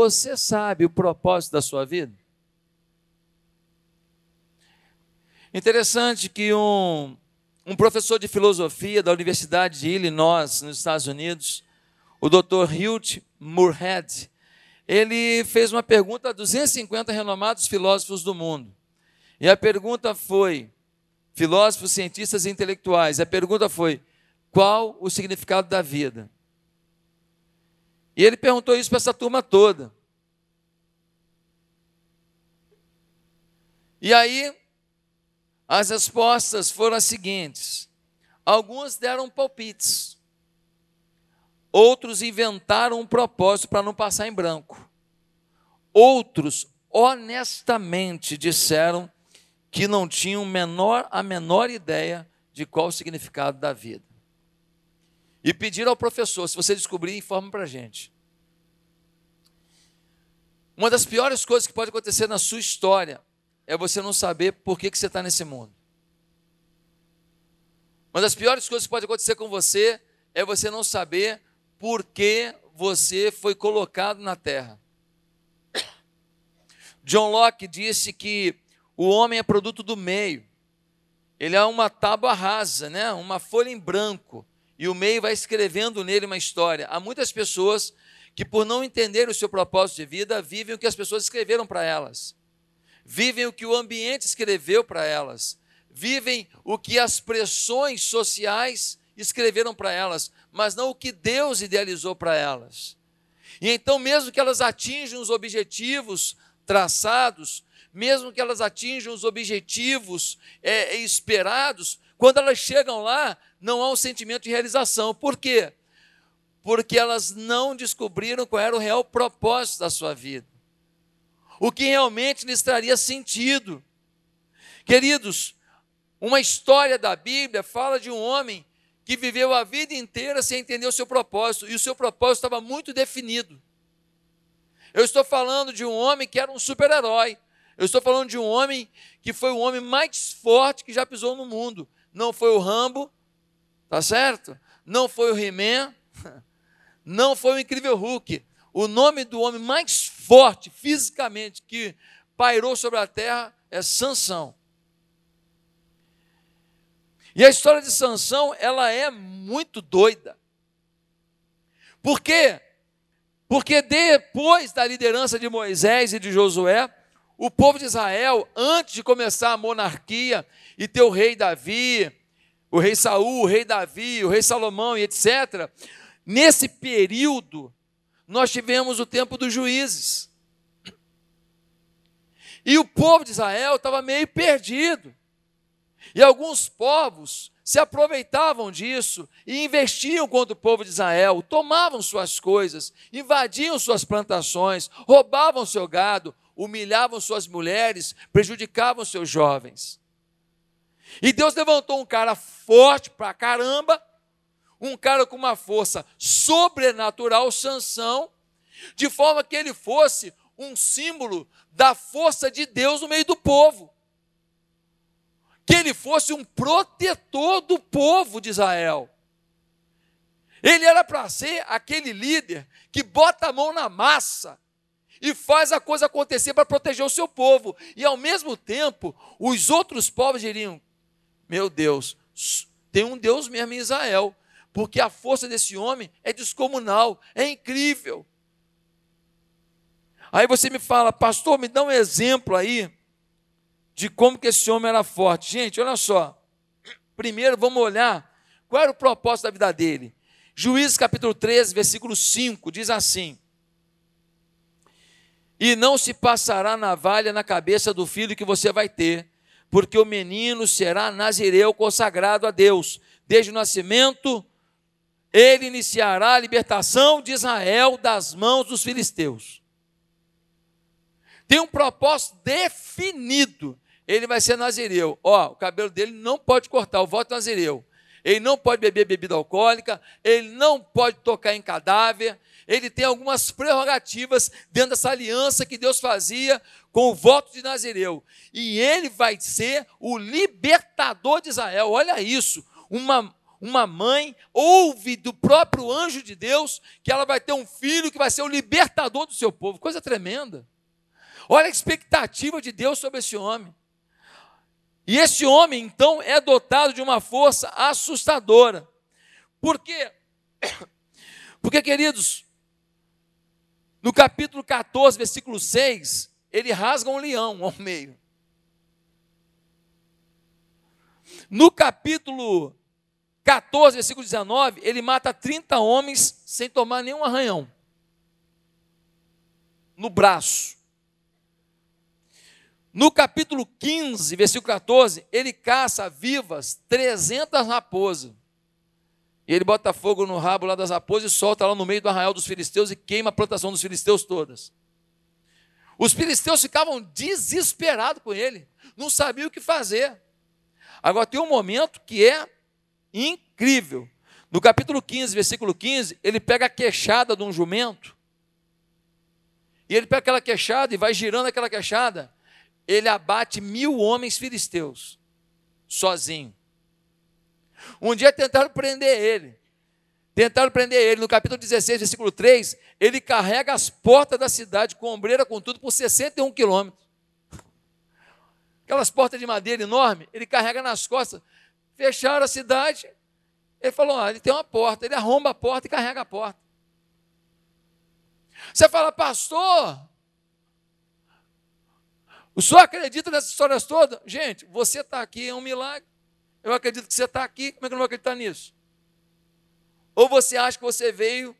Você sabe o propósito da sua vida? Interessante que um, um professor de filosofia da Universidade de Illinois, nos Estados Unidos, o Dr. Hugh Moorhead, ele fez uma pergunta a 250 renomados filósofos do mundo. E a pergunta foi: filósofos, cientistas e intelectuais, a pergunta foi: qual o significado da vida? E ele perguntou isso para essa turma toda. E aí, as respostas foram as seguintes: alguns deram palpites, outros inventaram um propósito para não passar em branco, outros honestamente disseram que não tinham menor, a menor ideia de qual o significado da vida. E pediram ao professor: se você descobrir, informe para a gente. Uma das piores coisas que pode acontecer na sua história é você não saber por que, que você está nesse mundo. Uma das piores coisas que pode acontecer com você é você não saber por que você foi colocado na terra. John Locke disse que o homem é produto do meio. Ele é uma tábua rasa, né? uma folha em branco e o meio vai escrevendo nele uma história. Há muitas pessoas que, por não entender o seu propósito de vida, vivem o que as pessoas escreveram para elas, vivem o que o ambiente escreveu para elas, vivem o que as pressões sociais escreveram para elas, mas não o que Deus idealizou para elas. E então, mesmo que elas atinjam os objetivos traçados, mesmo que elas atinjam os objetivos é, esperados, quando elas chegam lá, não há um sentimento de realização. Por quê? Porque elas não descobriram qual era o real propósito da sua vida. O que realmente lhes traria sentido. Queridos, uma história da Bíblia fala de um homem que viveu a vida inteira sem entender o seu propósito, e o seu propósito estava muito definido. Eu estou falando de um homem que era um super-herói. Eu estou falando de um homem que foi o homem mais forte que já pisou no mundo. Não foi o Rambo, Tá certo? Não foi o He-Man, não foi o Incrível Hulk. O nome do homem mais forte fisicamente que pairou sobre a terra é Sansão. E a história de Sansão, ela é muito doida. Por quê? Porque depois da liderança de Moisés e de Josué, o povo de Israel, antes de começar a monarquia e ter o rei Davi, o rei Saul, o rei Davi, o rei Salomão e etc. Nesse período, nós tivemos o tempo dos juízes. E o povo de Israel estava meio perdido. E alguns povos se aproveitavam disso e investiam contra o povo de Israel, tomavam suas coisas, invadiam suas plantações, roubavam seu gado, humilhavam suas mulheres, prejudicavam seus jovens. E Deus levantou um cara forte pra caramba, um cara com uma força sobrenatural, Sansão, de forma que ele fosse um símbolo da força de Deus no meio do povo. Que ele fosse um protetor do povo de Israel. Ele era para ser aquele líder que bota a mão na massa e faz a coisa acontecer para proteger o seu povo. E ao mesmo tempo, os outros povos diriam: meu Deus, tem um Deus mesmo em Israel, porque a força desse homem é descomunal, é incrível. Aí você me fala, pastor, me dá um exemplo aí de como que esse homem era forte. Gente, olha só. Primeiro vamos olhar qual era o propósito da vida dele. Juízes capítulo 13, versículo 5, diz assim: E não se passará navalha na cabeça do filho que você vai ter, porque o menino será nazireu consagrado a Deus. Desde o nascimento, ele iniciará a libertação de Israel das mãos dos filisteus. Tem um propósito definido. Ele vai ser nazireu. Ó, o cabelo dele não pode cortar, o voto é nazireu. Ele não pode beber bebida alcoólica, ele não pode tocar em cadáver, ele tem algumas prerrogativas dentro dessa aliança que Deus fazia com o voto de Nazireu. E ele vai ser o libertador de Israel. Olha isso, uma, uma mãe ouve do próprio anjo de Deus que ela vai ter um filho que vai ser o libertador do seu povo. Coisa tremenda. Olha a expectativa de Deus sobre esse homem. E esse homem, então, é dotado de uma força assustadora. Por quê? Porque, queridos, no capítulo 14, versículo 6, ele rasga um leão ao meio. No capítulo 14, versículo 19, ele mata 30 homens sem tomar nenhum arranhão no braço. No capítulo 15, versículo 14, ele caça vivas 300 raposas. E ele bota fogo no rabo lá das raposas e solta lá no meio do arraial dos filisteus e queima a plantação dos filisteus todas. Os filisteus ficavam desesperados com ele, não sabiam o que fazer. Agora tem um momento que é incrível. No capítulo 15, versículo 15, ele pega a queixada de um jumento, e ele pega aquela queixada e vai girando aquela queixada, ele abate mil homens filisteus, sozinho. Um dia tentaram prender ele. Tentaram prender ele. No capítulo 16, versículo 3, ele carrega as portas da cidade com ombreira, com tudo, por 61 quilômetros. Aquelas portas de madeira enorme, ele carrega nas costas. Fecharam a cidade. Ele falou: ah, ele tem uma porta. Ele arromba a porta e carrega a porta. Você fala, pastor, o senhor acredita nessas histórias todas? Gente, você está aqui, é um milagre. Eu acredito que você está aqui, como é que eu não vou acreditar nisso? Ou você acha que você veio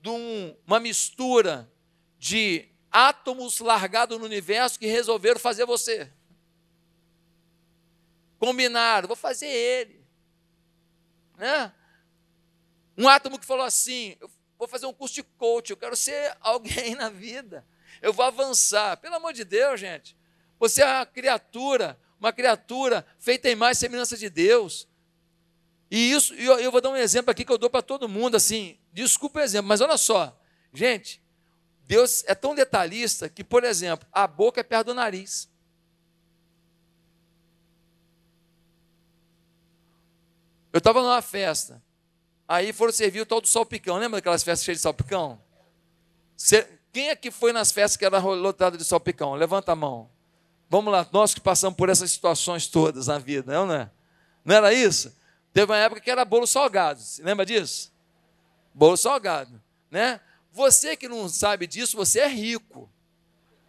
de um, uma mistura de átomos largados no universo que resolveram fazer você? Combinaram, vou fazer ele. Né? Um átomo que falou assim: eu vou fazer um curso de coach, eu quero ser alguém na vida, eu vou avançar. Pelo amor de Deus, gente, você é uma criatura uma criatura feita em mais semelhança de Deus. E isso, eu, eu vou dar um exemplo aqui que eu dou para todo mundo, assim, desculpa o exemplo, mas olha só, gente, Deus é tão detalhista que, por exemplo, a boca é perto do nariz. Eu estava numa festa, aí foram servir o tal do salpicão, lembra daquelas festas cheias de salpicão? Quem é que foi nas festas que era lotada de salpicão? Levanta a mão. Vamos lá, nós que passamos por essas situações todas na vida, não é? Não era isso? Teve uma época que era bolo salgado, você lembra disso? Bolo salgado, né? Você que não sabe disso, você é rico.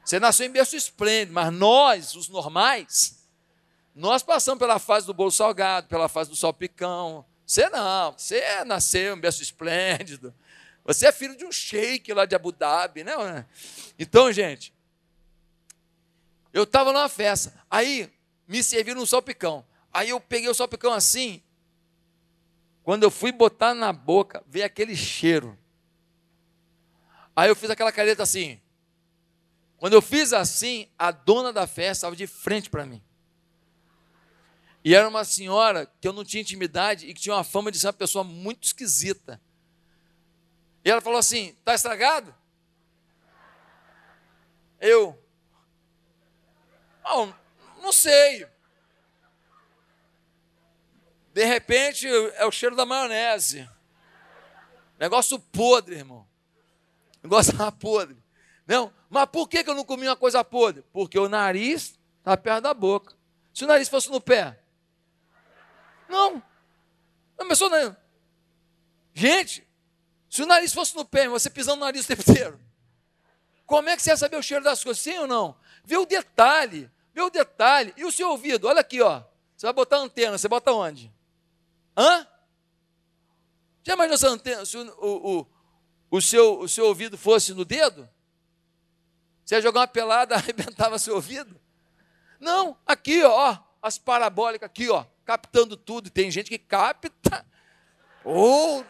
Você nasceu em berço esplêndido, mas nós, os normais, nós passamos pela fase do bolo salgado, pela fase do salpicão. Você não, você nasceu em berço esplêndido. Você é filho de um sheik lá de Abu Dhabi, né? Então, gente, eu estava numa festa, aí me serviram um salpicão. Aí eu peguei o salpicão assim. Quando eu fui botar na boca, veio aquele cheiro. Aí eu fiz aquela careta assim. Quando eu fiz assim, a dona da festa estava de frente para mim. E era uma senhora que eu não tinha intimidade e que tinha uma fama de ser uma pessoa muito esquisita. E ela falou assim: "Tá estragado?" Eu, não, não sei. De repente é o cheiro da maionese. Negócio podre, irmão. Negócio podre. Não, mas por que eu não comi uma coisa podre? Porque o nariz está perto da boca. Se o nariz fosse no pé. Não. Não. Gente, se o nariz fosse no pé, você pisando no nariz o tempo inteiro, como é que você ia saber o cheiro das coisas? Sim ou não? Vê o detalhe. O detalhe. E o seu ouvido? Olha aqui, ó. Você vai botar antena, você bota onde? Hã? Já imaginou se, antena, se o, o, o, seu, o seu ouvido fosse no dedo? Você ia jogar uma pelada, arrebentava seu ouvido? Não, aqui, ó, as parabólicas aqui, ó, captando tudo. Tem gente que capta. Ou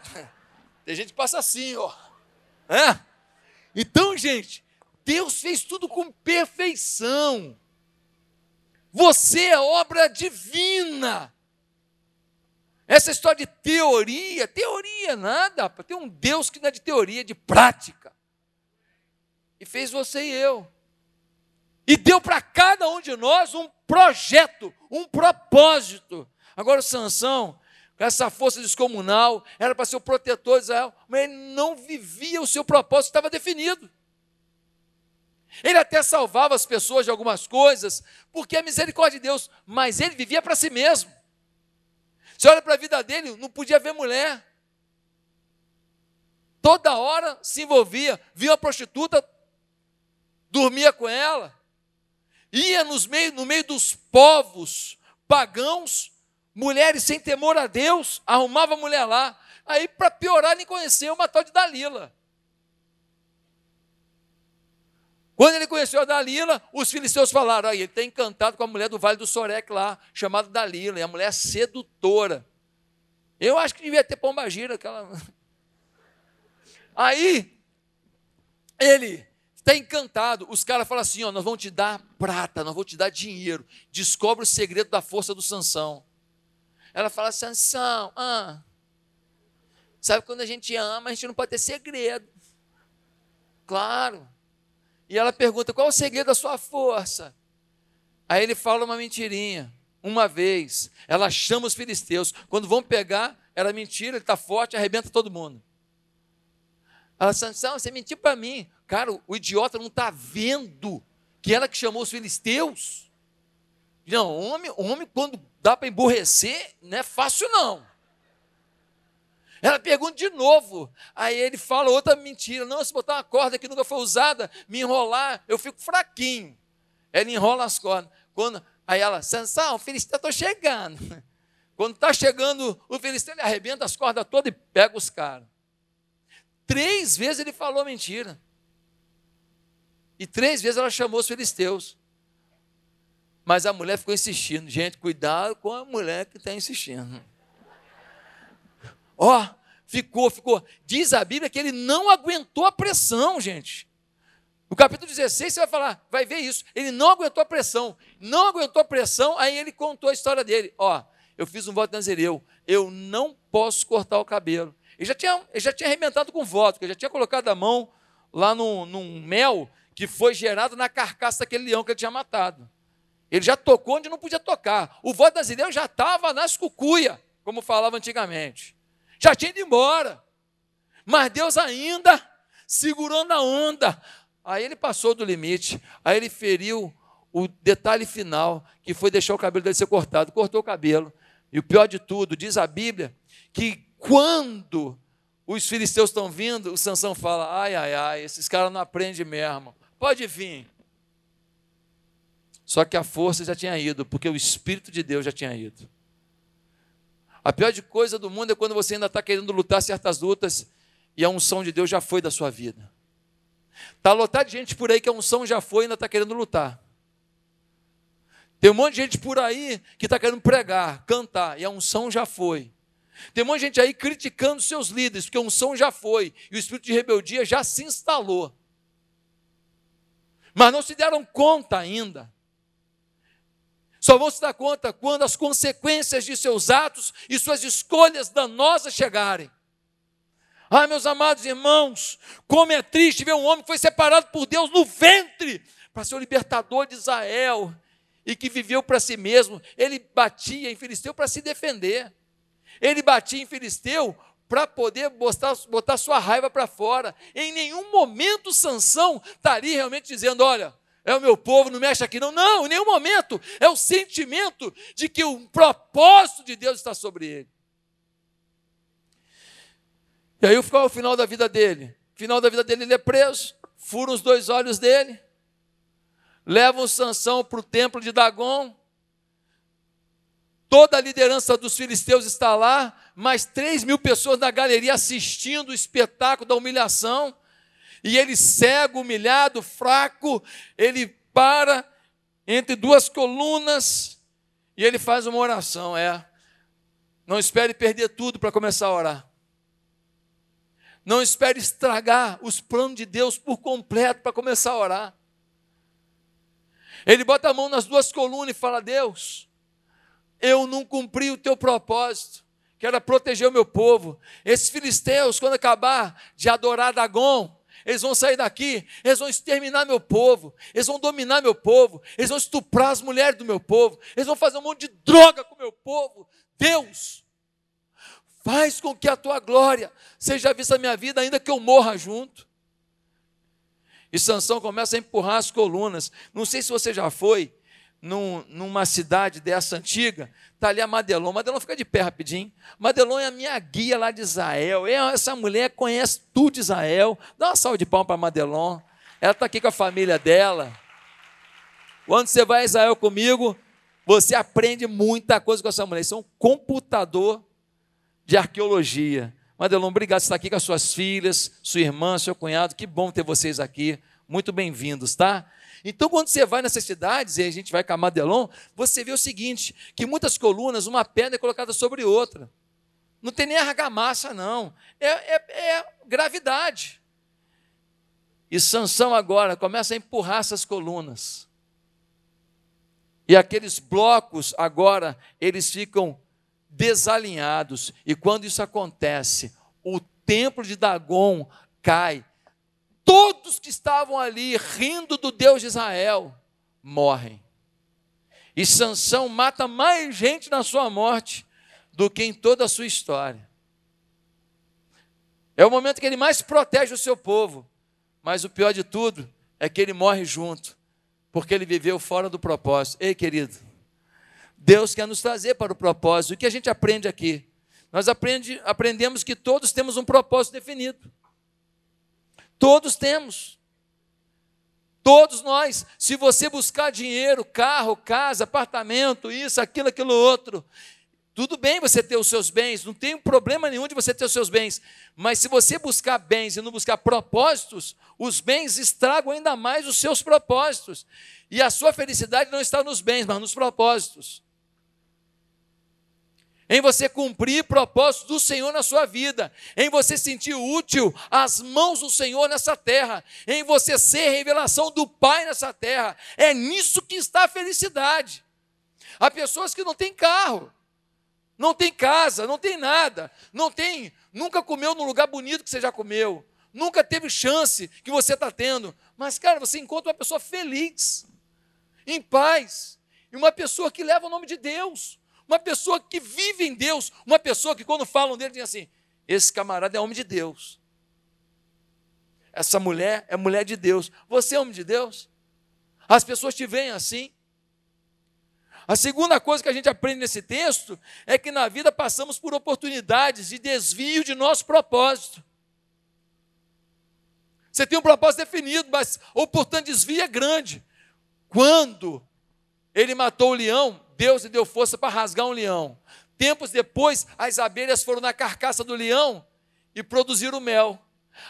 tem gente que passa assim, ó. É? Então, gente, Deus fez tudo com perfeição. Você é obra divina. Essa história de teoria, teoria nada, tem um Deus que não é de teoria, é de prática. E fez você e eu. E deu para cada um de nós um projeto, um propósito. Agora, Sansão, com essa força descomunal, era para ser o protetor de Israel, mas ele não vivia o seu propósito, estava definido. Ele até salvava as pessoas de algumas coisas, porque é misericórdia de Deus, mas ele vivia para si mesmo. Você olha para a vida dele, não podia ver mulher. Toda hora se envolvia, via uma prostituta, dormia com ela, ia nos meio, no meio dos povos pagãos, mulheres sem temor a Deus, arrumava mulher lá. Aí, para piorar, nem conheceu uma tal de Dalila. Quando ele conheceu a Dalila, os filisteus falaram: ele está encantado com a mulher do Vale do Sorek lá, chamada Dalila, e a mulher é sedutora. Eu acho que devia ter pombagira, aquela. Aí, ele está encantado. Os caras falam assim: ó, nós vamos te dar prata, nós vamos te dar dinheiro. Descobre o segredo da força do Sansão. Ela fala: Sansão, ah, sabe quando a gente ama, a gente não pode ter segredo. Claro. E ela pergunta: qual o segredo da sua força? Aí ele fala uma mentirinha. Uma vez, ela chama os filisteus. Quando vão pegar, era mentira, ele está forte, arrebenta todo mundo. Ela, Sansão, você mentiu para mim. Cara, o idiota não está vendo que ela que chamou os filisteus. Não, homem, homem quando dá para emborrecer, não é fácil não. Ela pergunta de novo. Aí ele fala outra mentira. Não, se botar uma corda que nunca foi usada, me enrolar, eu fico fraquinho. Ela enrola as cordas. Quando, aí ela, Sansão, o filisteu está chegando. Quando está chegando, o filisteu ele arrebenta as cordas todas e pega os caras. Três vezes ele falou mentira. E três vezes ela chamou os filisteus. Mas a mulher ficou insistindo. Gente, cuidado com a mulher que está insistindo. Ó, oh, ficou, ficou. Diz a Bíblia que ele não aguentou a pressão, gente. No capítulo 16 você vai falar, vai ver isso. Ele não aguentou a pressão. Não aguentou a pressão, aí ele contou a história dele. Ó, eu fiz um voto nazireu. Eu não posso cortar o cabelo. Ele já tinha, ele já tinha arrebentado com voto, ele já tinha colocado a mão lá num, num mel que foi gerado na carcaça daquele leão que ele tinha matado. Ele já tocou onde não podia tocar. O voto nazireu já estava nas cucuia, como falava antigamente já tinha ido embora. Mas Deus ainda segurou na onda. Aí ele passou do limite, aí ele feriu o detalhe final, que foi deixar o cabelo dele ser cortado. Cortou o cabelo. E o pior de tudo, diz a Bíblia, que quando os filisteus estão vindo, o Sansão fala: ai, ai, ai, esses caras não aprendem mesmo. Pode vir. Só que a força já tinha ido, porque o Espírito de Deus já tinha ido. A pior de coisa do mundo é quando você ainda está querendo lutar certas lutas e a unção de Deus já foi da sua vida. Está lotado de gente por aí que a unção já foi e ainda está querendo lutar. Tem um monte de gente por aí que está querendo pregar, cantar, e a unção já foi. Tem um monte de gente aí criticando seus líderes, porque a unção já foi, e o espírito de rebeldia já se instalou. Mas não se deram conta ainda só vão se dar conta quando as consequências de seus atos e suas escolhas danosas chegarem. Ah, meus amados irmãos, como é triste ver um homem que foi separado por Deus no ventre para ser o libertador de Israel e que viveu para si mesmo. Ele batia em Filisteu para se defender. Ele batia em Filisteu para poder botar, botar sua raiva para fora. Em nenhum momento Sansão estaria realmente dizendo: olha, é o meu povo, não mexe aqui, não. Não, em nenhum momento. É o sentimento de que o propósito de Deus está sobre ele. E aí qual é o final da vida dele? Final da vida dele, ele é preso, furam os dois olhos dele, levam Sansão para o templo de Dagon. Toda a liderança dos filisteus está lá, mais três mil pessoas na galeria assistindo o espetáculo da humilhação. E ele cego, humilhado, fraco, ele para entre duas colunas e ele faz uma oração, é. Não espere perder tudo para começar a orar. Não espere estragar os planos de Deus por completo para começar a orar. Ele bota a mão nas duas colunas e fala: Deus, eu não cumpri o teu propósito, que era proteger o meu povo. Esses filisteus, quando acabar de adorar Dagon, eles vão sair daqui, eles vão exterminar meu povo, eles vão dominar meu povo, eles vão estuprar as mulheres do meu povo, eles vão fazer um monte de droga com meu povo. Deus, Faz com que a tua glória seja vista na minha vida, ainda que eu morra junto. E Sansão começa a empurrar as colunas. Não sei se você já foi num, numa cidade dessa antiga, está ali a Madelon. Madelon fica de pé rapidinho. Madelon é a minha guia lá de Israel. Essa mulher conhece tudo de Israel. Dá uma salva de palmas para Madelon. Ela está aqui com a família dela. Quando você vai a Israel comigo, você aprende muita coisa com essa mulher. Isso é um computador de arqueologia. Madelon, obrigado por estar aqui com as suas filhas, sua irmã, seu cunhado. Que bom ter vocês aqui. Muito bem-vindos, tá? Então, quando você vai nessas cidades, e a gente vai com a Madelon, você vê o seguinte: que muitas colunas, uma pedra é colocada sobre outra. Não tem nem argamassa, não. É, é, é gravidade. E Sansão agora começa a empurrar essas colunas. E aqueles blocos agora, eles ficam desalinhados. E quando isso acontece, o templo de Dagon cai. Todos que estavam ali rindo do Deus de Israel morrem. E Sansão mata mais gente na sua morte do que em toda a sua história. É o momento que ele mais protege o seu povo. Mas o pior de tudo é que ele morre junto, porque ele viveu fora do propósito. Ei, querido, Deus quer nos trazer para o propósito. O que a gente aprende aqui? Nós aprende, aprendemos que todos temos um propósito definido. Todos temos. Todos nós. Se você buscar dinheiro, carro, casa, apartamento, isso, aquilo, aquilo outro, tudo bem você ter os seus bens, não tem problema nenhum de você ter os seus bens, mas se você buscar bens e não buscar propósitos, os bens estragam ainda mais os seus propósitos. E a sua felicidade não está nos bens, mas nos propósitos em você cumprir propósitos do Senhor na sua vida, em você sentir útil às mãos do Senhor nessa terra, em você ser revelação do Pai nessa terra. É nisso que está a felicidade. Há pessoas que não têm carro, não tem casa, não tem nada, não tem, nunca comeu num lugar bonito que você já comeu, nunca teve chance que você está tendo, mas cara, você encontra uma pessoa feliz, em paz, e uma pessoa que leva o nome de Deus uma pessoa que vive em Deus, uma pessoa que quando falam dele diz assim: esse camarada é homem de Deus. Essa mulher é mulher de Deus. Você é homem de Deus? As pessoas te veem assim. A segunda coisa que a gente aprende nesse texto é que na vida passamos por oportunidades de desvio de nosso propósito. Você tem um propósito definido, mas o oportunidade de desvio é grande. Quando ele matou o leão, Deus lhe deu força para rasgar um leão. Tempos depois, as abelhas foram na carcaça do leão e produziram mel.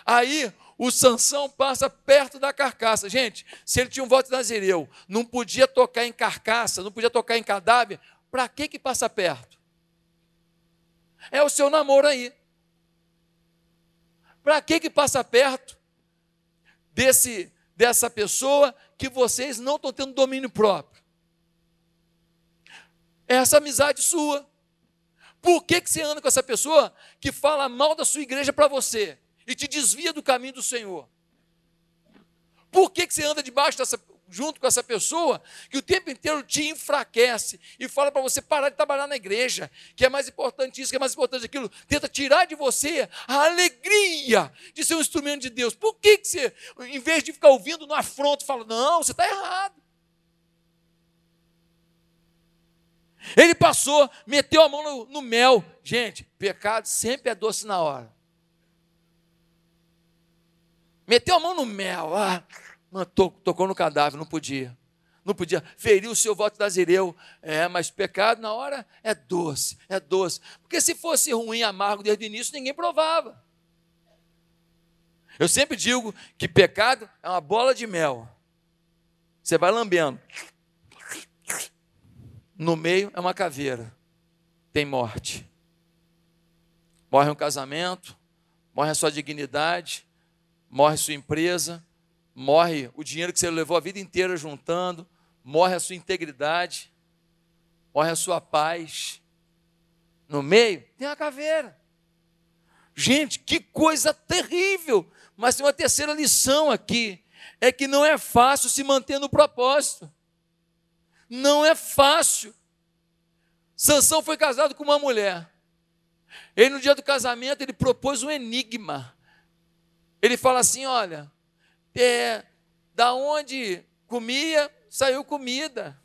Aí o Sansão passa perto da carcaça. Gente, se ele tinha um voto de nazireu, não podia tocar em carcaça, não podia tocar em cadáver, para que que passa perto? É o seu namoro aí. Para que que passa perto desse dessa pessoa que vocês não estão tendo domínio próprio? É essa amizade sua. Por que, que você anda com essa pessoa que fala mal da sua igreja para você e te desvia do caminho do Senhor? Por que, que você anda debaixo dessa, junto com essa pessoa que o tempo inteiro te enfraquece e fala para você parar de trabalhar na igreja, que é mais importante isso, que é mais importante aquilo, tenta tirar de você a alegria de ser um instrumento de Deus. Por que, que você, em vez de ficar ouvindo no afronto, fala, não, você está errado. Ele passou, meteu a mão no, no mel. Gente, pecado sempre é doce na hora. Meteu a mão no mel. Ah, tocou no cadáver, não podia. Não podia. Feriu o seu voto da Zireu. É, mas pecado na hora é doce, é doce. Porque se fosse ruim, amargo desde o início, ninguém provava. Eu sempre digo que pecado é uma bola de mel. Você vai lambendo. No meio é uma caveira. Tem morte. Morre um casamento, morre a sua dignidade, morre sua empresa, morre o dinheiro que você levou a vida inteira juntando, morre a sua integridade, morre a sua paz. No meio tem a caveira. Gente, que coisa terrível! Mas tem uma terceira lição aqui: é que não é fácil se manter no propósito. Não é fácil. Sansão foi casado com uma mulher. Ele, no dia do casamento, ele propôs um enigma. Ele fala assim: olha, é, da onde comia, saiu comida.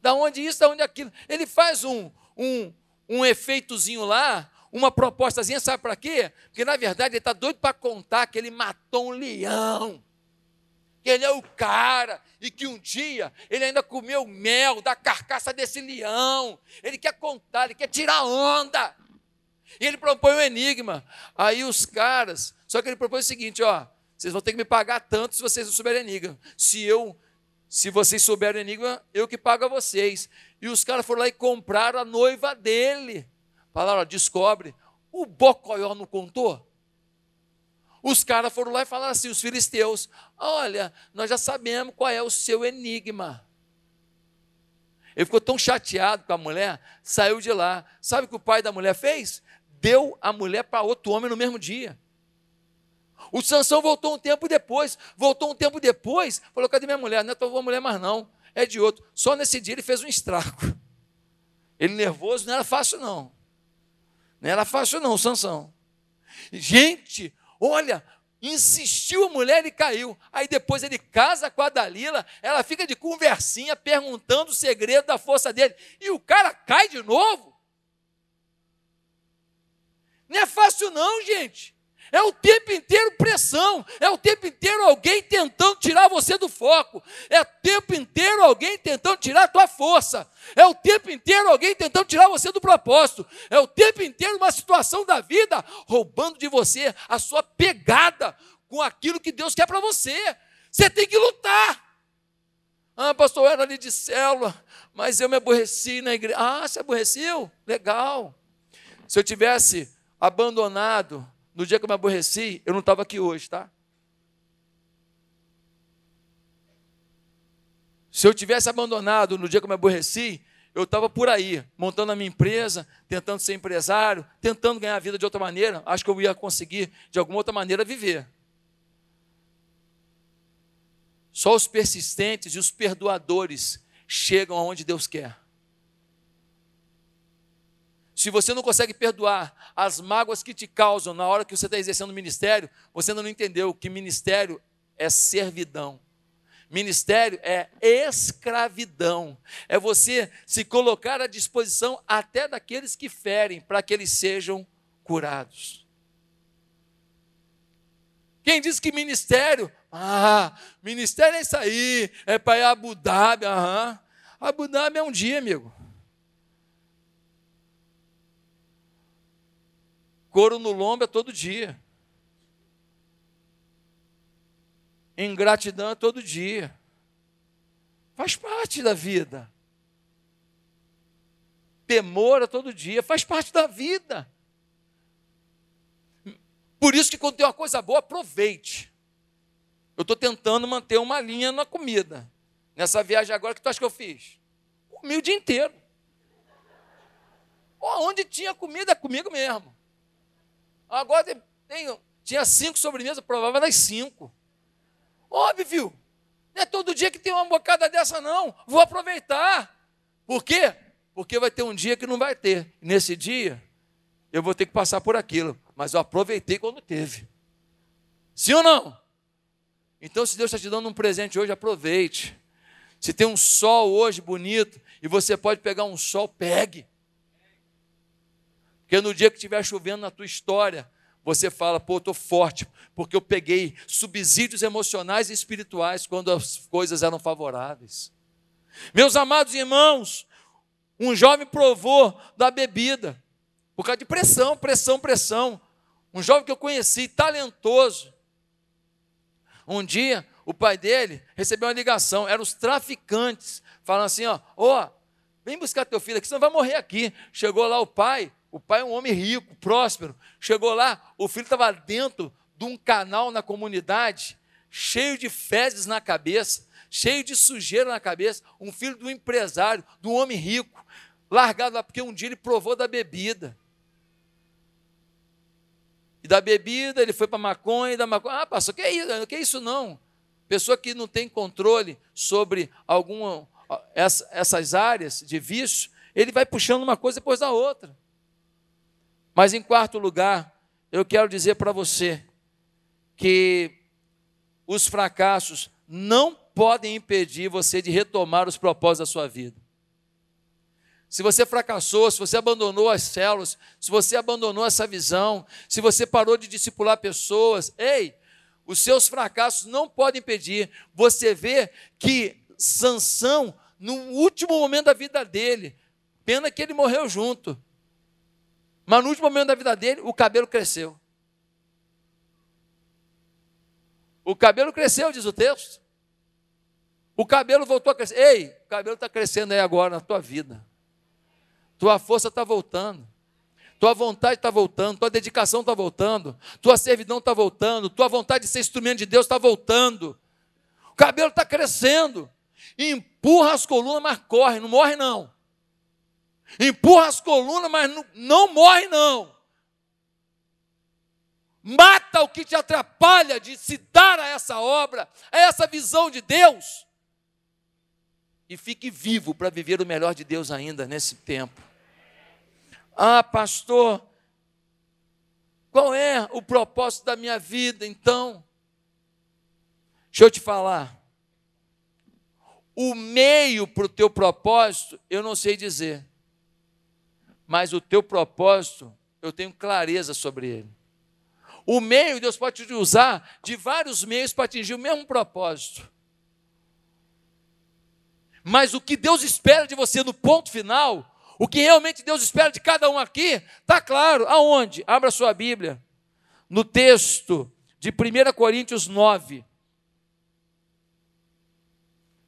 Da onde isso, da onde aquilo. Ele faz um, um, um efeitozinho lá, uma propostazinha, sabe para quê? Porque na verdade ele está doido para contar que ele matou um leão. Que ele é o cara e que um dia ele ainda comeu mel da carcaça desse leão. Ele quer contar, ele quer tirar onda. E ele propõe um enigma. Aí os caras, só que ele propõe o seguinte, ó, vocês vão ter que me pagar tanto se vocês não souberem enigma. Se eu se vocês souberem enigma, eu que pago a vocês. E os caras foram lá e compraram a noiva dele. Falaram, descobre, o Bocoió não contou? Os caras foram lá e falaram assim, os filisteus, olha, nós já sabemos qual é o seu enigma. Ele ficou tão chateado com a mulher, saiu de lá. Sabe o que o pai da mulher fez? Deu a mulher para outro homem no mesmo dia. O Sansão voltou um tempo depois, voltou um tempo depois, falou: cadê minha mulher? Não é tua mulher mais não, é de outro. Só nesse dia ele fez um estrago. Ele nervoso não era fácil, não. Não era fácil, não, Sansão. Gente, olha, insistiu a mulher e caiu. Aí depois ele casa com a Dalila, ela fica de conversinha, perguntando o segredo da força dele. E o cara cai de novo. Não é fácil, não, gente. É o tempo inteiro pressão, é o tempo inteiro alguém tentando tirar você do foco, é o tempo inteiro alguém tentando tirar a tua força, é o tempo inteiro alguém tentando tirar você do propósito, é o tempo inteiro uma situação da vida roubando de você a sua pegada com aquilo que Deus quer para você. Você tem que lutar. Ah, pastor, eu era ali de célula, mas eu me aborreci na igreja. Ah, se aborreceu? Legal. Se eu tivesse abandonado no dia que eu me aborreci, eu não estava aqui hoje, tá? Se eu tivesse abandonado no dia que eu me aborreci, eu estava por aí, montando a minha empresa, tentando ser empresário, tentando ganhar a vida de outra maneira. Acho que eu ia conseguir, de alguma outra maneira, viver. Só os persistentes e os perdoadores chegam aonde Deus quer. Se você não consegue perdoar as mágoas que te causam na hora que você está exercendo o ministério, você ainda não entendeu que ministério é servidão. Ministério é escravidão. É você se colocar à disposição até daqueles que ferem, para que eles sejam curados. Quem diz que ministério? Ah, ministério é isso aí, é para ir a Abu Dhabi. Aham. Abu Dhabi é um dia, amigo. Couro no lombo é todo dia. Ingratidão é todo dia. Faz parte da vida. Temor é todo dia, faz parte da vida. Por isso que quando tem uma coisa boa, aproveite. Eu estou tentando manter uma linha na comida. Nessa viagem agora, que tu acha que eu fiz? Comi o dia inteiro. Onde tinha comida, é comigo mesmo. Agora tem, tem, tinha cinco sobremesas, provava das cinco. Óbvio. Não é todo dia que tem uma bocada dessa, não. Vou aproveitar. Por quê? Porque vai ter um dia que não vai ter. nesse dia, eu vou ter que passar por aquilo. Mas eu aproveitei quando teve. Sim ou não? Então, se Deus está te dando um presente hoje, aproveite. Se tem um sol hoje bonito e você pode pegar um sol, pegue. Porque no dia que estiver chovendo na tua história, você fala, pô, estou forte, porque eu peguei subsídios emocionais e espirituais quando as coisas eram favoráveis. Meus amados irmãos, um jovem provou da bebida, por causa de pressão, pressão, pressão. Um jovem que eu conheci, talentoso. Um dia, o pai dele recebeu uma ligação, eram os traficantes, falando assim: ó, ó, vem buscar teu filho aqui, senão vai morrer aqui. Chegou lá o pai, o pai é um homem rico, próspero. Chegou lá, o filho estava dentro de um canal na comunidade, cheio de fezes na cabeça, cheio de sujeira na cabeça. Um filho do empresário, do homem rico, largado lá, porque um dia ele provou da bebida. E da bebida ele foi para maconha, e da maconha. Ah, pastor, que é isso? Que é isso não? Pessoa que não tem controle sobre alguma essas áreas de vício, ele vai puxando uma coisa depois da outra. Mas em quarto lugar, eu quero dizer para você que os fracassos não podem impedir você de retomar os propósitos da sua vida. Se você fracassou, se você abandonou as células, se você abandonou essa visão, se você parou de discipular pessoas, ei, os seus fracassos não podem impedir. Você vê que Sansão, no último momento da vida dele, pena que ele morreu junto. Mas no último momento da vida dele, o cabelo cresceu. O cabelo cresceu, diz o texto. O cabelo voltou a crescer. Ei, o cabelo está crescendo aí agora na tua vida. Tua força está voltando. Tua vontade está voltando, tua dedicação está voltando, tua servidão está voltando, tua vontade de ser instrumento de Deus está voltando. O cabelo está crescendo. Empurra as colunas, mas corre, não morre não. Empurra as colunas, mas não, não morre não. Mata o que te atrapalha de se dar a essa obra, a essa visão de Deus. E fique vivo para viver o melhor de Deus ainda nesse tempo. Ah, pastor, qual é o propósito da minha vida então? Deixa eu te falar. O meio para o teu propósito, eu não sei dizer. Mas o teu propósito, eu tenho clareza sobre ele. O meio, Deus pode te usar de vários meios para atingir o mesmo propósito. Mas o que Deus espera de você no ponto final, o que realmente Deus espera de cada um aqui, está claro. Aonde? Abra sua Bíblia. No texto de 1 Coríntios 9.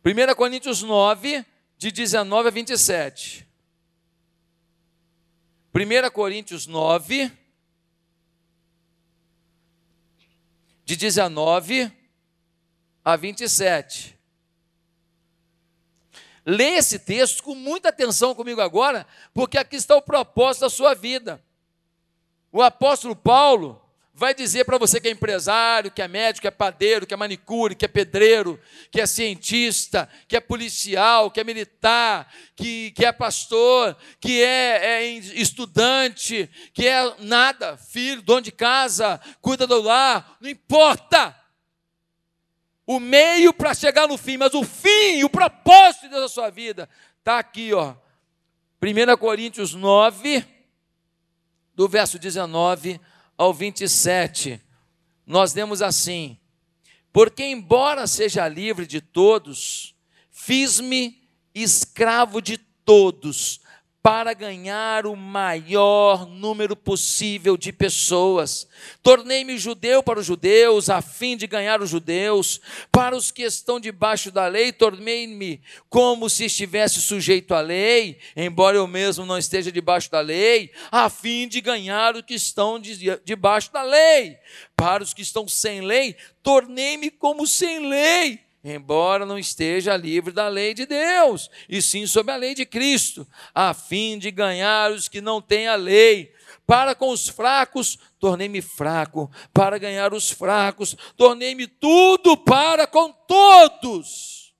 1 Coríntios 9, de 19 a 27. 1 Coríntios 9, de 19 a 27. Leia esse texto com muita atenção comigo agora, porque aqui está o propósito da sua vida. O apóstolo Paulo vai dizer para você que é empresário, que é médico, que é padeiro, que é manicure, que é pedreiro, que é cientista, que é policial, que é militar, que, que é pastor, que é, é estudante, que é nada, filho, dono de casa, cuida do lar, não importa. O meio para chegar no fim, mas o fim, o propósito de Deus da sua vida, está aqui, ó. 1 Coríntios 9, do verso 19 ao 27, nós lemos assim: Porque, embora seja livre de todos, fiz-me escravo de todos, para ganhar o maior número possível de pessoas. Tornei-me judeu para os judeus, a fim de ganhar os judeus. Para os que estão debaixo da lei, tornei-me como se estivesse sujeito à lei, embora eu mesmo não esteja debaixo da lei, a fim de ganhar os que estão debaixo da lei. Para os que estão sem lei, tornei-me como sem lei embora não esteja livre da lei de Deus, e sim sob a lei de Cristo, a fim de ganhar os que não têm a lei. Para com os fracos, tornei-me fraco, para ganhar os fracos, tornei-me tudo para com todos,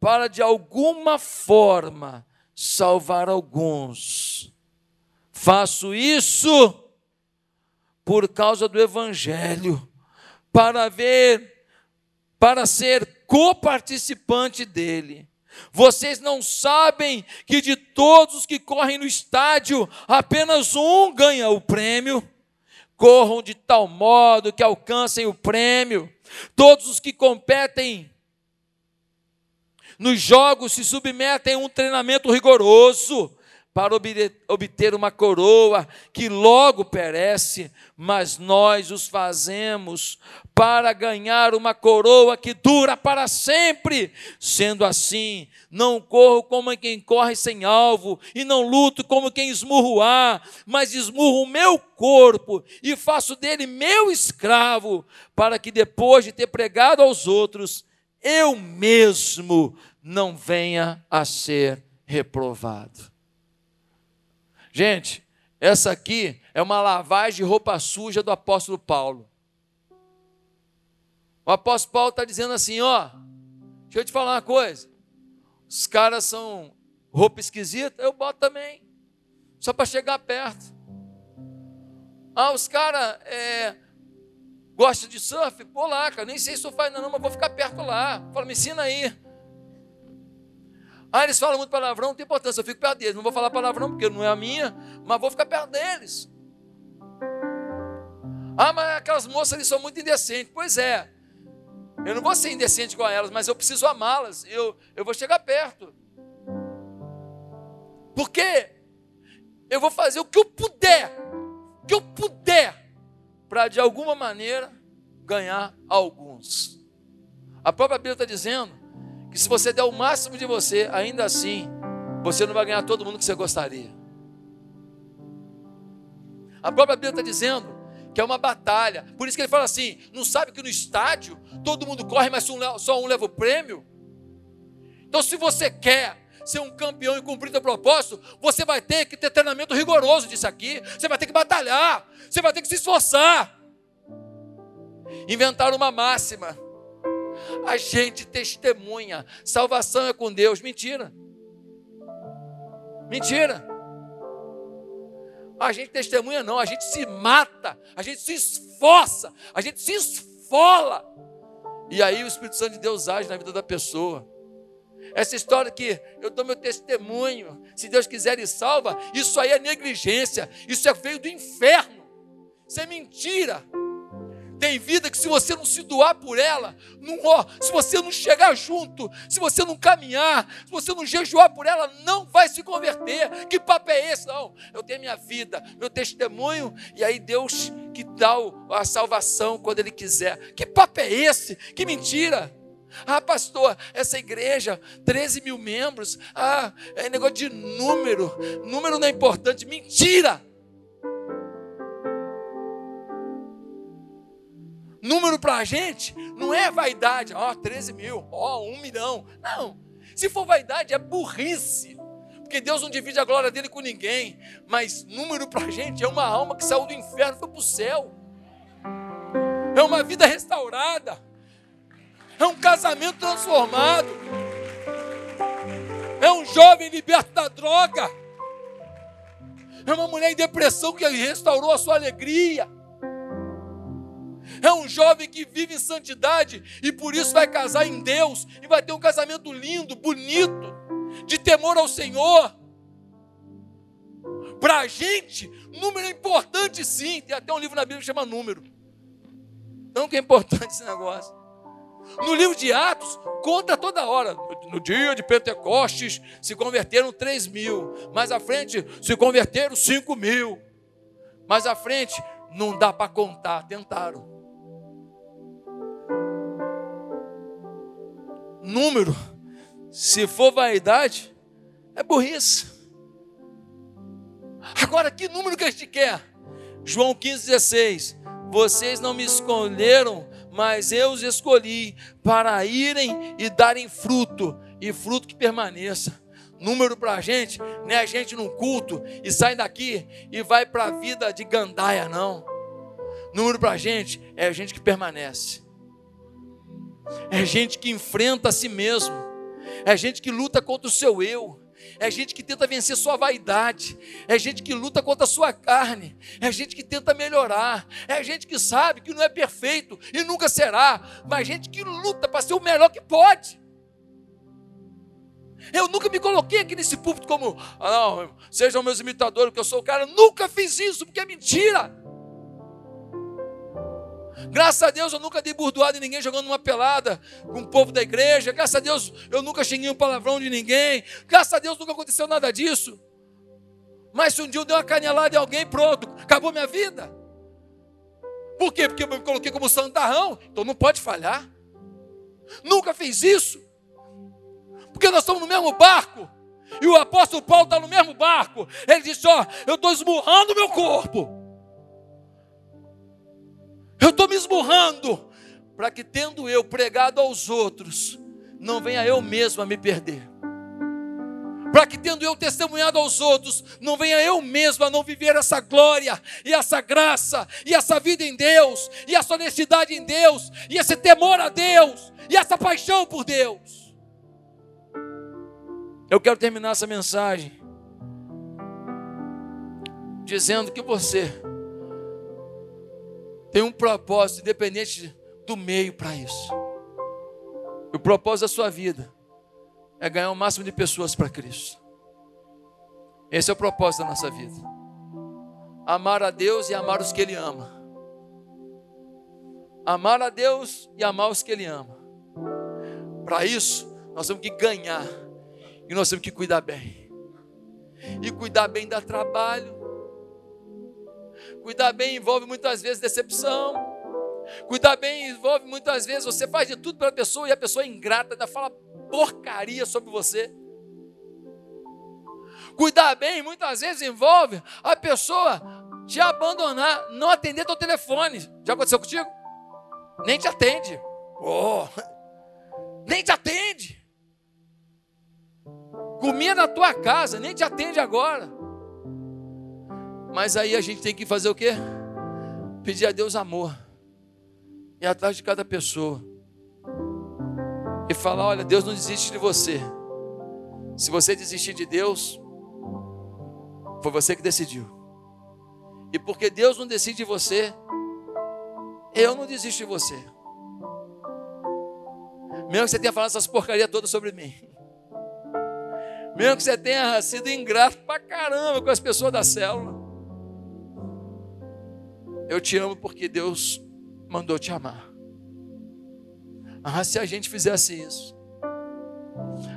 para de alguma forma salvar alguns. Faço isso por causa do Evangelho, para ver, para ser coparticipante dele. Vocês não sabem que de todos os que correm no estádio, apenas um ganha o prêmio? Corram de tal modo que alcancem o prêmio. Todos os que competem nos jogos se submetem a um treinamento rigoroso para obter uma coroa que logo perece, mas nós os fazemos para ganhar uma coroa que dura para sempre. Sendo assim, não corro como quem corre sem alvo, e não luto como quem esmurra o ar, mas esmurro o meu corpo e faço dele meu escravo, para que depois de ter pregado aos outros, eu mesmo não venha a ser reprovado. Gente, essa aqui é uma lavagem de roupa suja do apóstolo Paulo. O apóstolo Paulo está dizendo assim: ó, deixa eu te falar uma coisa. Os caras são roupa esquisita, eu boto também, só para chegar perto. Ah, os caras é, gostam de surf? Pô lá, cara, nem sei surfar ainda não, mas vou ficar perto lá. Fala, me ensina aí. Ah, eles falam muito palavrão, não tem importância, eu fico perto deles. Não vou falar palavrão porque não é a minha, mas vou ficar perto deles. Ah, mas aquelas moças ali são muito indecentes. Pois é, eu não vou ser indecente com elas, mas eu preciso amá-las. Eu, eu vou chegar perto. Porque eu vou fazer o que eu puder, o que eu puder, para de alguma maneira ganhar alguns. A própria Bíblia está dizendo que se você der o máximo de você, ainda assim, você não vai ganhar todo mundo que você gostaria. A própria Bíblia está dizendo que é uma batalha. Por isso que ele fala assim: não sabe que no estádio todo mundo corre, mas só um leva o prêmio? Então, se você quer ser um campeão e cumprir seu propósito, você vai ter que ter treinamento rigoroso disso aqui. Você vai ter que batalhar, você vai ter que se esforçar. Inventaram uma máxima a gente testemunha. Salvação é com Deus. Mentira. Mentira. A gente testemunha não, a gente se mata, a gente se esforça, a gente se esfola. E aí o Espírito Santo de Deus age na vida da pessoa. Essa história que eu dou meu testemunho, se Deus quiser e salva, isso aí é negligência, isso é veio do inferno, isso é mentira. Tem vida que se você não se doar por ela, não, se você não chegar junto, se você não caminhar, se você não jejuar por ela, não vai se converter. Que papo é esse? Não, eu tenho minha vida, meu testemunho, e aí Deus que dá a salvação quando Ele quiser. Que papo é esse? Que mentira! Ah, pastor, essa igreja, 13 mil membros. Ah, é negócio de número. Número não é importante. Mentira! Número para a gente não é vaidade, ó, oh, 13 mil, ó, oh, 1 milhão. Não. Se for vaidade, é burrice. Porque Deus não divide a glória dele com ninguém. Mas número para a gente é uma alma que saiu do inferno e foi para o céu. É uma vida restaurada. É um casamento transformado. É um jovem liberto da droga. É uma mulher em depressão que restaurou a sua alegria é um jovem que vive em santidade e por isso vai casar em Deus e vai ter um casamento lindo, bonito, de temor ao Senhor. Para a gente, número é importante sim. Tem até um livro na Bíblia que chama Número. Então que é importante esse negócio. No livro de Atos, conta toda hora. No dia de Pentecostes se converteram 3 mil. Mais à frente se converteram 5 mil. Mais à frente não dá para contar, tentaram. Número, se for vaidade, é burrice. Agora, que número que a gente quer? João 15,16. Vocês não me escolheram, mas eu os escolhi para irem e darem fruto, e fruto que permaneça. Número para a gente, não é a gente num culto e sai daqui e vai para a vida de gandaia, não. Número para a gente é a gente que permanece. É gente que enfrenta a si mesmo. É gente que luta contra o seu eu. É gente que tenta vencer sua vaidade. É gente que luta contra a sua carne. É gente que tenta melhorar. É gente que sabe que não é perfeito e nunca será. Mas gente que luta para ser o melhor que pode. Eu nunca me coloquei aqui nesse púlpito como, ah, não, sejam meus imitadores, que eu sou o cara. nunca fiz isso, porque é mentira. Graças a Deus eu nunca dei burdoada em ninguém jogando uma pelada com o povo da igreja. Graças a Deus eu nunca xinguei um palavrão de ninguém. Graças a Deus nunca aconteceu nada disso. Mas se um dia eu dei uma canelada em alguém, pronto, acabou minha vida. Por quê? Porque eu me coloquei como santarrão, então não pode falhar. Nunca fiz isso. Porque nós estamos no mesmo barco. E o apóstolo Paulo está no mesmo barco. Ele disse: Ó, eu estou esmurrando meu corpo. Eu estou me esmurrando para que, tendo eu pregado aos outros, não venha eu mesmo a me perder. Para que, tendo eu testemunhado aos outros, não venha eu mesmo a não viver essa glória, e essa graça, e essa vida em Deus, e essa honestidade em Deus, e esse temor a Deus, e essa paixão por Deus. Eu quero terminar essa mensagem dizendo que você tem um propósito, independente do meio para isso. O propósito da sua vida é ganhar o máximo de pessoas para Cristo. Esse é o propósito da nossa vida. Amar a Deus e amar os que Ele ama. Amar a Deus e amar os que Ele ama. Para isso, nós temos que ganhar e nós temos que cuidar bem. E cuidar bem dá trabalho. Cuidar bem envolve muitas vezes decepção. Cuidar bem envolve muitas vezes você faz de tudo para a pessoa e a pessoa é ingrata, ainda fala porcaria sobre você. Cuidar bem muitas vezes envolve a pessoa te abandonar, não atender teu telefone. Já aconteceu contigo? Nem te atende. Oh, nem te atende. Comia na tua casa, nem te atende agora. Mas aí a gente tem que fazer o quê? Pedir a Deus amor. Ir atrás de cada pessoa. E falar: olha, Deus não desiste de você. Se você desistir de Deus, foi você que decidiu. E porque Deus não decide de você, eu não desisto de você. Mesmo que você tenha falado essas porcarias todas sobre mim. Mesmo que você tenha sido ingrato pra caramba com as pessoas da célula. Eu te amo porque Deus mandou te amar. Ah, se a gente fizesse isso.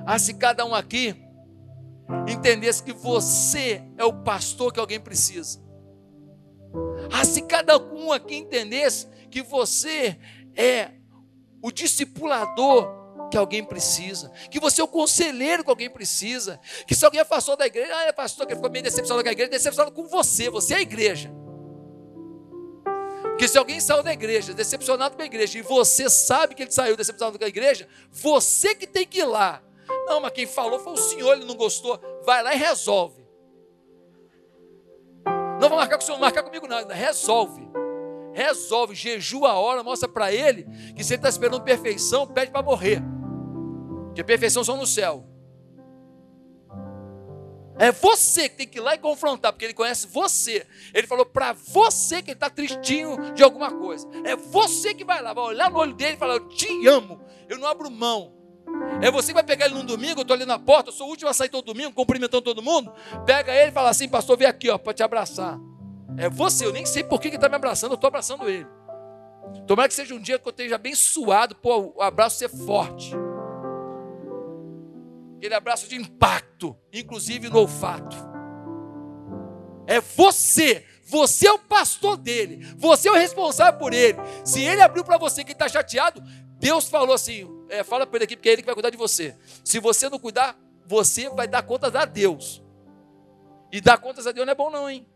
Ah, se cada um aqui entendesse que você é o pastor que alguém precisa. Ah, se cada um aqui entendesse que você é o discipulador que alguém precisa, que você é o conselheiro que alguém precisa, que se alguém afastou da igreja, ah, é pastor que ficou meio decepcionado com a igreja, decepcionado com você, você é a igreja. Que se alguém saiu da igreja, decepcionado com a igreja, e você sabe que ele saiu decepcionado com a igreja, você que tem que ir lá. Não, mas quem falou foi o senhor, ele não gostou. Vai lá e resolve. Não vou marcar com o senhor, marcar comigo nada. Resolve resolve, jejua a hora, mostra para ele que se ele está esperando perfeição, pede para morrer. Porque perfeição só no céu. É você que tem que ir lá e confrontar, porque ele conhece você. Ele falou para você que ele está tristinho de alguma coisa. É você que vai lá, vai olhar no olho dele e falar: Eu te amo, eu não abro mão. É você que vai pegar ele num domingo, eu estou ali na porta, eu sou o último a sair todo domingo, cumprimentando todo mundo. Pega ele e fala assim: Pastor, vem aqui ó, para te abraçar. É você, eu nem sei por que ele está me abraçando, eu estou abraçando ele. Tomara que seja um dia que eu esteja abençoado, pô, o abraço ser forte. Aquele abraço de impacto, inclusive no olfato. É você, você é o pastor dele, você é o responsável por ele. Se ele abriu para você que está chateado, Deus falou assim: é, fala para ele aqui, porque é ele que vai cuidar de você. Se você não cuidar, você vai dar contas a Deus. E dar contas a Deus não é bom, não, hein?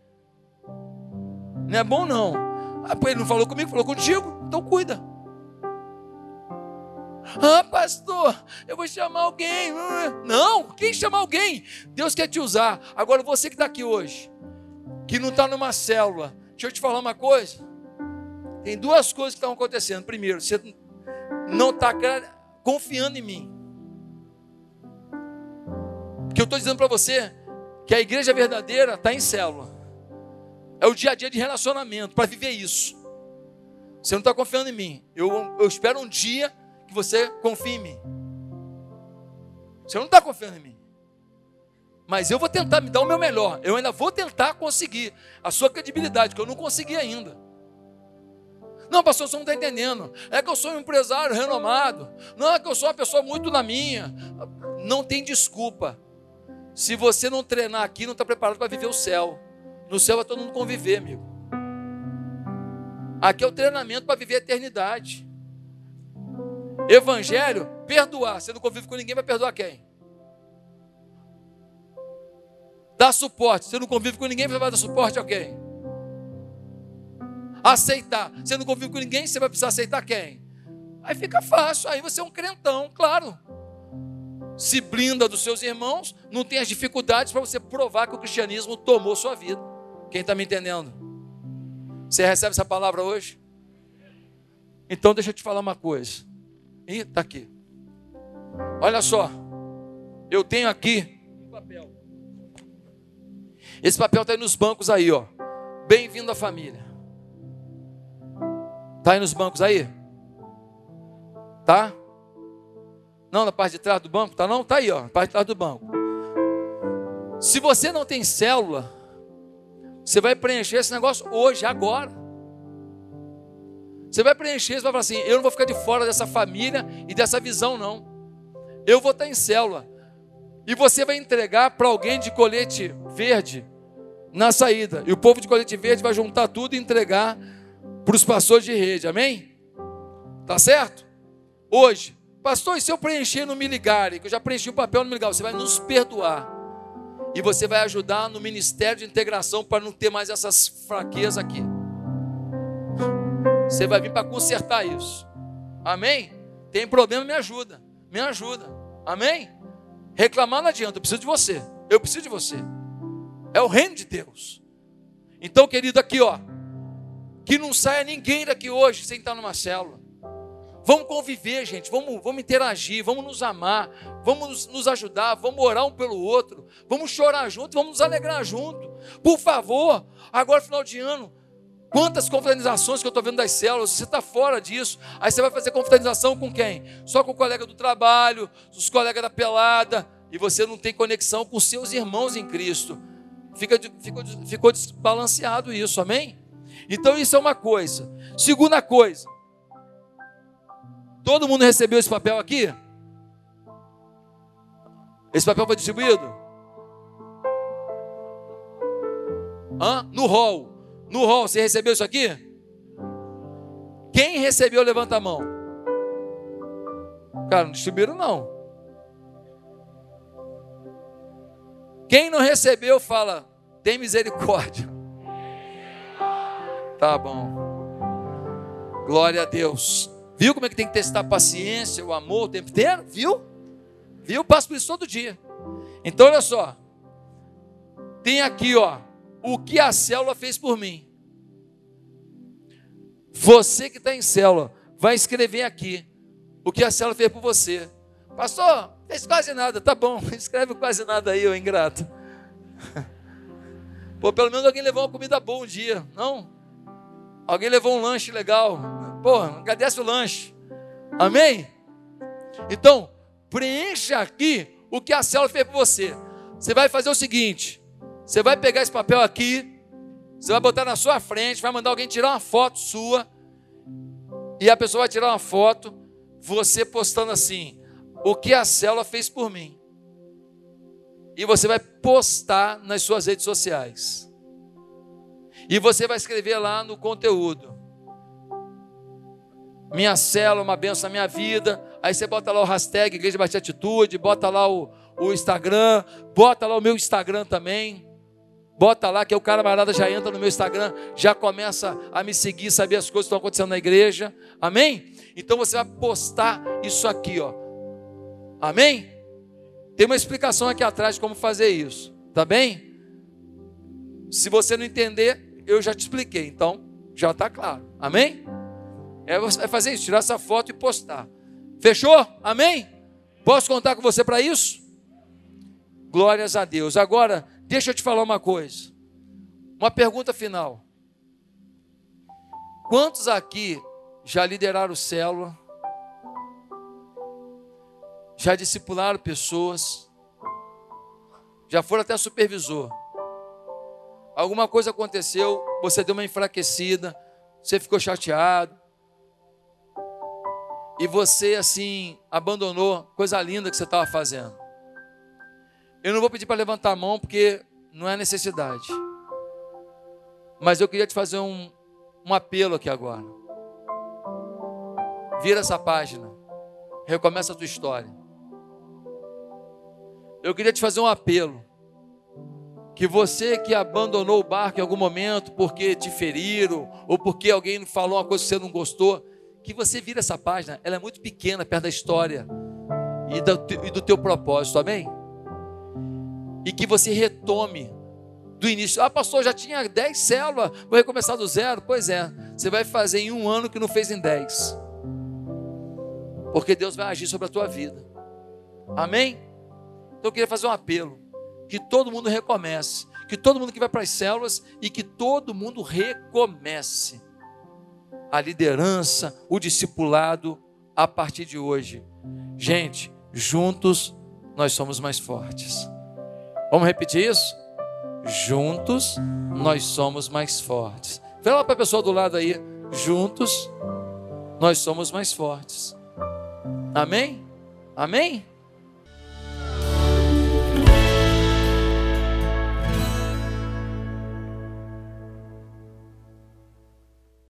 Não é bom não. Ah, ele não falou comigo, falou contigo. Então cuida. Ah, pastor, eu vou chamar alguém. Não, quem chama alguém? Deus quer te usar. Agora você que está aqui hoje, que não está numa célula, deixa eu te falar uma coisa. Tem duas coisas que estão acontecendo. Primeiro, você não está confiando em mim. Porque eu estou dizendo para você que a igreja verdadeira está em célula. É o dia a dia de relacionamento, para viver isso. Você não está confiando em mim. Eu, eu espero um dia que você confie em mim. Você não está confiando em mim. Mas eu vou tentar me dar o meu melhor. Eu ainda vou tentar conseguir a sua credibilidade, que eu não consegui ainda. Não, pastor, você não está entendendo. É que eu sou um empresário renomado. Não, é que eu sou uma pessoa muito na minha. Não tem desculpa. Se você não treinar aqui, não está preparado para viver o céu. No céu vai todo mundo conviver, amigo. Aqui é o treinamento para viver a eternidade. Evangelho, perdoar. Você não convive com ninguém, vai perdoar quem? Dar suporte. Você não convive com ninguém, vai dar suporte a quem? Aceitar. Você não convive com ninguém, você vai precisar aceitar quem? Aí fica fácil. Aí você é um crentão, claro se blinda dos seus irmãos, não tem as dificuldades para você provar que o cristianismo tomou sua vida. Quem está me entendendo? Você recebe essa palavra hoje? Então deixa eu te falar uma coisa. Ih, está aqui. Olha só. Eu tenho aqui papel. Esse papel está aí nos bancos aí, ó. Bem-vindo à família. Tá aí nos bancos aí? Tá? Não, na parte de trás do banco? Tá não? Tá aí, ó, na parte de trás do banco. Se você não tem célula, você vai preencher esse negócio hoje, agora. Você vai preencher, você vai falar assim: eu não vou ficar de fora dessa família e dessa visão, não. Eu vou estar em célula. E você vai entregar para alguém de colete verde na saída. E o povo de colete verde vai juntar tudo e entregar para os pastores de rede. Amém? Tá certo? Hoje, pastor, e se eu preencher no me ligarem, que eu já preenchi o papel no me ligar, você vai nos perdoar. E você vai ajudar no ministério de integração para não ter mais essas fraquezas aqui. Você vai vir para consertar isso. Amém? Tem problema, me ajuda. Me ajuda. Amém? Reclamar não adianta, eu preciso de você. Eu preciso de você. É o reino de Deus. Então, querido, aqui, ó. Que não saia ninguém daqui hoje sem estar numa célula. Vamos conviver, gente. Vamos, vamos interagir, vamos nos amar, vamos nos ajudar, vamos orar um pelo outro, vamos chorar junto, vamos nos alegrar junto. Por favor, agora final de ano, quantas confraternizações que eu estou vendo das células, você está fora disso. Aí você vai fazer confraternização com quem? Só com o colega do trabalho, os colegas da pelada, e você não tem conexão com seus irmãos em Cristo. Fica, ficou, ficou desbalanceado isso, amém? Então isso é uma coisa. Segunda coisa, Todo mundo recebeu esse papel aqui? Esse papel foi distribuído? Hã? No hall. No hall, você recebeu isso aqui? Quem recebeu, levanta a mão. Cara, não distribuíram não. Quem não recebeu, fala, tem misericórdia. Tá bom. Glória a Deus. Viu como é que tem que testar a paciência, o amor o tempo inteiro? Viu? Viu? Passo por isso todo dia. Então, olha só. Tem aqui, ó, o que a célula fez por mim. Você que está em célula, vai escrever aqui o que a célula fez por você. Pastor, fez quase nada. Tá bom, escreve quase nada aí, ô ingrato. Pô, pelo menos alguém levou uma comida boa um dia, não? Alguém levou um lanche legal. Pô, agradece o lanche. Amém? Então, preencha aqui o que a célula fez para você. Você vai fazer o seguinte: você vai pegar esse papel aqui, você vai botar na sua frente, vai mandar alguém tirar uma foto sua, e a pessoa vai tirar uma foto, você postando assim: o que a célula fez por mim. E você vai postar nas suas redes sociais. E você vai escrever lá no conteúdo minha célula, uma benção na minha vida. Aí você bota lá o hashtag Igreja Bate Atitude, bota lá o, o Instagram, bota lá o meu Instagram também. Bota lá que o cara camarada já entra no meu Instagram, já começa a me seguir, saber as coisas que estão acontecendo na igreja. Amém? Então você vai postar isso aqui, ó. Amém? Tem uma explicação aqui atrás de como fazer isso, tá bem? Se você não entender, eu já te expliquei, então já está claro. Amém? É fazer isso, tirar essa foto e postar. Fechou? Amém? Posso contar com você para isso? Glórias a Deus. Agora, deixa eu te falar uma coisa. Uma pergunta final. Quantos aqui já lideraram célula? Já discipularam pessoas? Já foram até supervisor? Alguma coisa aconteceu, você deu uma enfraquecida, você ficou chateado, e você assim abandonou coisa linda que você estava fazendo. Eu não vou pedir para levantar a mão porque não é necessidade. Mas eu queria te fazer um, um apelo aqui agora. Vira essa página. Recomeça a tua história. Eu queria te fazer um apelo. Que você que abandonou o barco em algum momento porque te feriram, ou porque alguém falou uma coisa que você não gostou, que você vira essa página, ela é muito pequena perto da história e do, e do teu propósito, amém? E que você retome do início. Ah, pastor, já tinha 10 células, vou recomeçar do zero. Pois é, você vai fazer em um ano que não fez em 10. Porque Deus vai agir sobre a tua vida. Amém? Então eu queria fazer um apelo. Que todo mundo recomece. Que todo mundo que vai para as células e que todo mundo recomece. a liderança, o discipulado a partir de hoje. Gente, juntos nós somos mais fortes. Vamos repetir isso? Juntos nós somos mais fortes. Fala para a pessoa do lado aí. Juntos nós somos mais fortes. Amém? Amém?